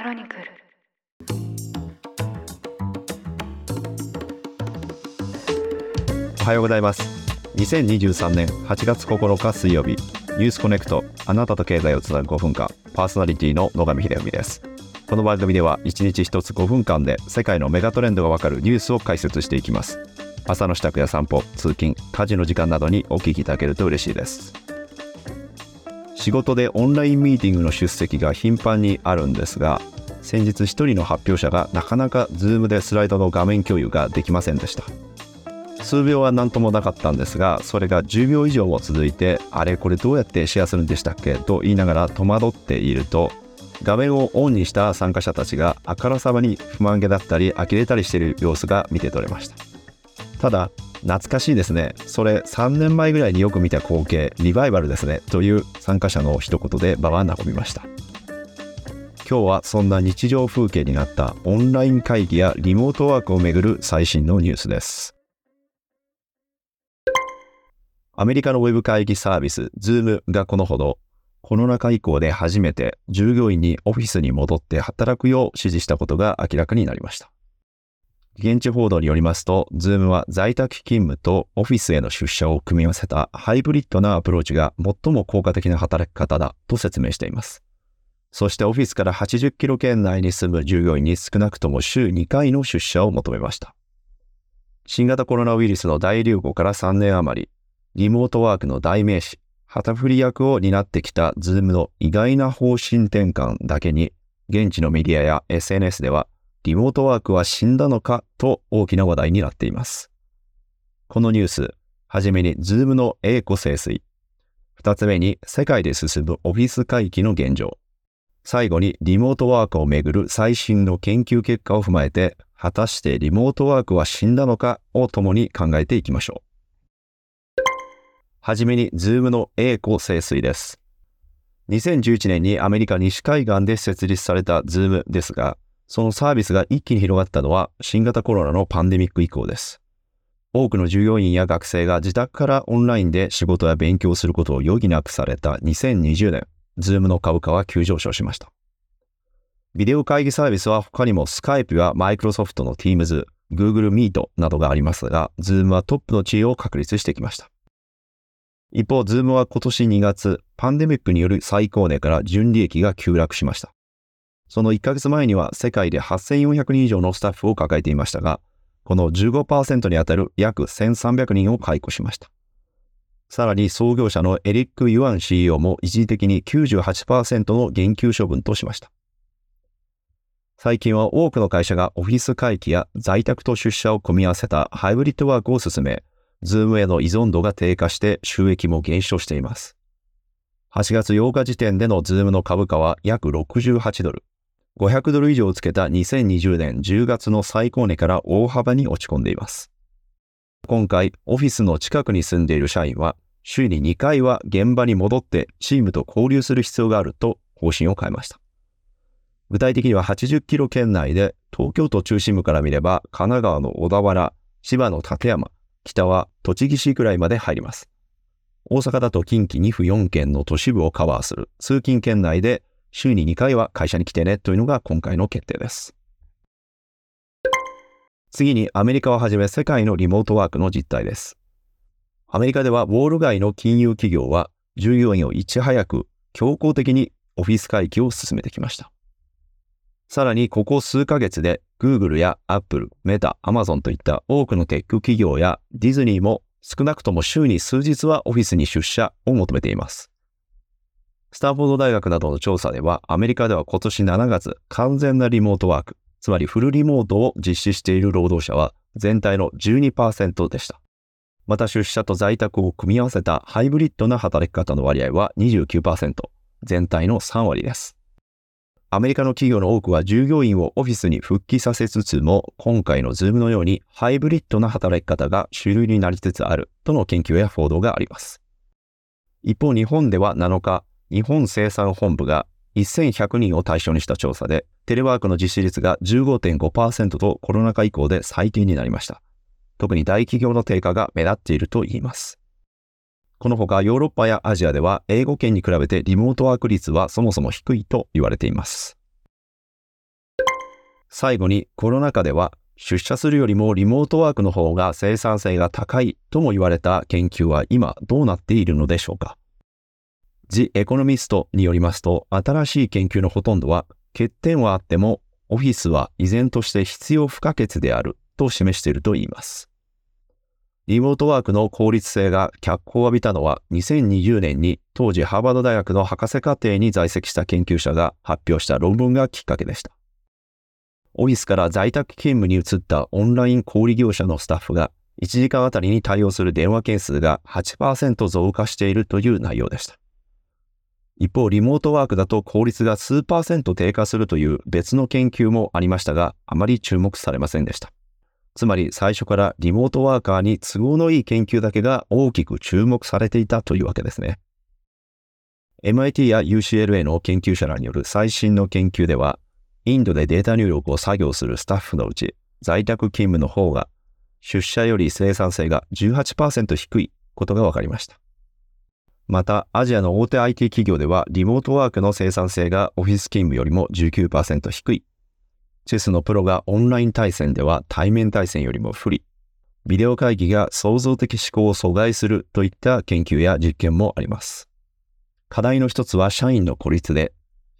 クロニクル。おはようございます。2023年8月9日水曜日。ニュースコネクトあなたと経済をつなぐ5分間パーソナリティの野上秀文です。この番組では1日1つ5分間で世界のメガトレンドがわかるニュースを解説していきます。朝の支度や散歩通勤家事の時間などにお聞きいただけると嬉しいです。仕事でオンラインミーティングの出席が頻繁にあるんですが先日一人の発表者がなかなか Zoom でスライドの画面共有ができませんでした。数秒は何ともなかったんですがそれが10秒以上も続いてあれこれどうやってシェアするんでしたっけ？と言いながら戸惑っていると画面をオンにした参加者たちがあからさまに不満げだったり呆れたりしている様子が見て取れました。ただ懐かしいですね。それ3年前ぐらいによく見た光景リバイバルですね。という参加者の一言で場は和みました。今日はそんな日常風景になったオンライン会議やリモートワークをめぐる最新のニュースです。アメリカのウェブ会議サービス Zoom がこのほどコロナ禍以降で初めて従業員にオフィスに戻って働くよう指示したことが明らかになりました。現地報道によりますと、Zoom は在宅勤務とオフィスへの出社を組み合わせたハイブリッドなアプローチが最も効果的な働き方だと説明しています。そしてオフィスから80キロ圏内に住む従業員に少なくとも週2回の出社を求めました。新型コロナウイルスの大流行から3年余り、リモートワークの代名詞、旗振り役を担ってきた Zoom の意外な方針転換だけに、現地のメディアや SNS ではリモートワークは死んだのかと大きな話題になっています。このニュース、はじめにズームの栄枯盛衰。二つ目に世界で進むオフィス回帰の現状。最後にリモートワークをめぐる最新の研究結果を踏まえて、果たしてリモートワークは死んだのかを共に考えていきましょう。はじめにズームの栄枯盛衰です。2011年にアメリカ西海岸で設立されたズームですが、そのサービスが一気に広がったのは新型コロナのパンデミック以降です。多くの従業員や学生が自宅からオンラインで仕事や勉強することを余儀なくされた2020年、ズームの株価は急上昇しました。ビデオ会議サービスは他にもスカイプやマイクロソフトの Teams、Google Meet などがありますが、ズームはトップの地位を確立してきました。一方、ズームは今年2月、パンデミックによる最高値から純利益が急落しました。その1ヶ月前には世界で8400人以上のスタッフを抱えていましたが、この15%にあたる約1300人を解雇しました。さらに創業者のエリック・ユアン CEO も一時的に98%の減給処分としました。最近は多くの会社がオフィス回帰や在宅と出社を組み合わせたハイブリッドワークを進め、ズームへの依存度が低下して収益も減少しています。8月8日時点でのズームの株価は約68ドル、500ドル以上をつけた2020年10月の最高値から大幅に落ち込んでいます。今回、オフィスの近くに住んでいる社員は、週に2回は現場に戻ってチームと交流する必要があると方針を変えました。具体的には80キロ圏内で東京都中心部から見れば神奈川の小田原、千葉の館山、北は栃木市くらいまで入ります。大阪だと近畿2府4県の都市部をカバーする通勤圏内で週に2回は会社に来てねというのが今回の決定です。次にアメリカをはじめ世界のリモートワークの実態です。アメリカではウォール街の金融企業は従業員をいち早く強行的にオフィス回帰を進めてきました。さらにここ数ヶ月で Google や Apple、Meta、Amazon といった多くのテック企業やディズニーも少なくとも週に数日はオフィスに出社を求めています。スタンフォード大学などの調査では、アメリカでは今年7月、完全なリモートワーク、つまりフルリモートを実施している労働者は全体の12%でした。また出社と在宅を組み合わせたハイブリッドな働き方の割合は29%、全体の3割です。アメリカの企業の多くは従業員をオフィスに復帰させつつも、今回のズームのようにハイブリッドな働き方が主流になりつつあるとの研究や報道があります。一方、日本では7日、日本生産本部が1100人を対象にした調査で、テレワークの実施率が15.5%とコロナ禍以降で最低になりました。特に大企業の低下が目立っているといいます。このほかヨーロッパやアジアでは英語圏に比べてリモートワーク率はそもそも低いと言われています。最後にコロナ禍では出社するよりもリモートワークの方が生産性が高いとも言われた研究は今どうなっているのでしょうか The Economist によりますと新しい研究のほとんどは欠点はあってもオフィスは依然として必要不可欠であると示しているといいます。リモートワークの効率性が脚光を浴びたのは2020年に当時ハーバード大学の博士課程に在籍した研究者が発表した論文がきっかけでした。オフィスから在宅勤務に移ったオンライン小売業者のスタッフが1時間あたりに対応する電話件数が8%増加しているという内容でした。一方、リモートワークだと効率が数パーセント低下するという別の研究もありましたが、あまり注目されませんでした。つまり最初からリモートワーカーに都合のいい研究だけが大きく注目されていたというわけですね。MIT や UCLA の研究者らによる最新の研究では、インドでデータ入力を作業するスタッフのうち、在宅勤務の方が、出社より生産性が18%低いことが分かりました。また、アジアの大手 IT 企業では、リモートワークの生産性がオフィス勤務よりも19%低い。チェスのプロがオンライン対戦では対面対戦よりも不利。ビデオ会議が創造的思考を阻害するといった研究や実験もあります。課題の一つは社員の孤立で、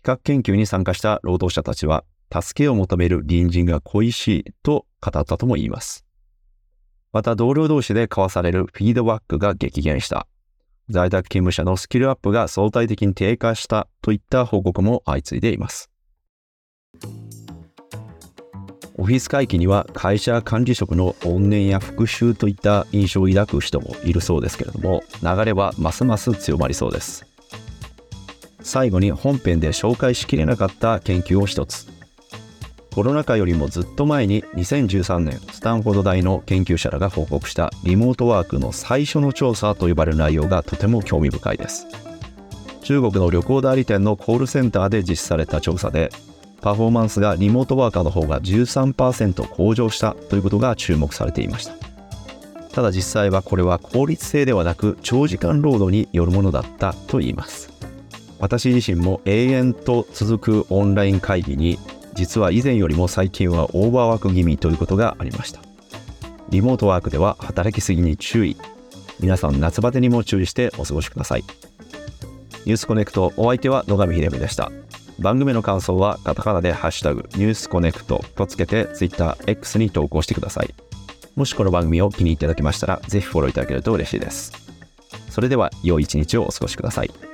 比較研究に参加した労働者たちは、助けを求める隣人が恋しいと語ったとも言います。また同僚同士で交わされるフィードバックが激減した。在宅勤務者のスキルアップが相対的に低下したといった報告も相次いでいます。オフィス回帰には会社管理職の怨念や復讐といった印象を抱く人もいるそうですけれども流れはますます強まりそうです最後に本編で紹介しきれなかった研究を一つコロナ禍よりもずっと前に2013年スタンフォード大の研究者らが報告したリモートワークの最初の調査と呼ばれる内容がとても興味深いです。中国の旅行代理店のコールセンターで実施された調査でパフォーマンスがリモートワーカーの方が13%向上したということが注目されていました。ただ実際はこれは効率性ではなく長時間労働によるものだったと言います。私自身も永遠と続くオンライン会議に実は以前よりも最近はオーバーワーク気味ということがありましたリモートワークでは働きすぎに注意皆さん夏バテにも注意してお過ごしくださいニュースコネクトお相手は野上秀美でした番組の感想はカタカナでハッシュタグニュースコネクトとつけて Twitter、X に投稿してください。もしこの番組を気に入っていただけましたら、ぜひフォローいただけると嬉しいです。それでは、良い一日をお過ごしください。